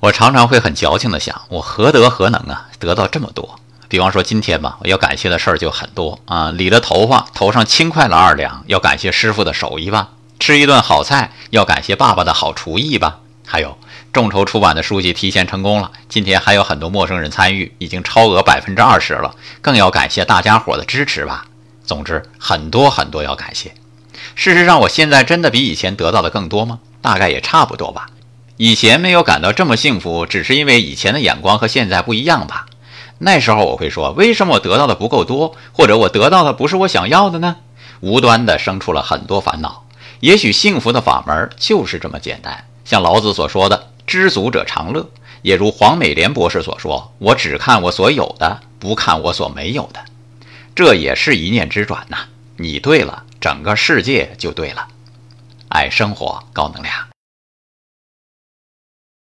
我常常会很矫情的想，我何德何能啊，得到这么多？比方说今天吧，我要感谢的事儿就很多啊。理了头发，头上轻快了二两，要感谢师傅的手艺吧；吃一顿好菜，要感谢爸爸的好厨艺吧。还有众筹出版的书籍提前成功了，今天还有很多陌生人参与，已经超额百分之二十了，更要感谢大家伙的支持吧。总之，很多很多要感谢。事实上，我现在真的比以前得到的更多吗？大概也差不多吧。以前没有感到这么幸福，只是因为以前的眼光和现在不一样吧。那时候我会说，为什么我得到的不够多，或者我得到的不是我想要的呢？无端的生出了很多烦恼。也许幸福的法门就是这么简单，像老子所说的“知足者常乐”，也如黄美莲博士所说：“我只看我所有的，不看我所没有的。”这也是一念之转呐。你对了，整个世界就对了。爱生活，高能量。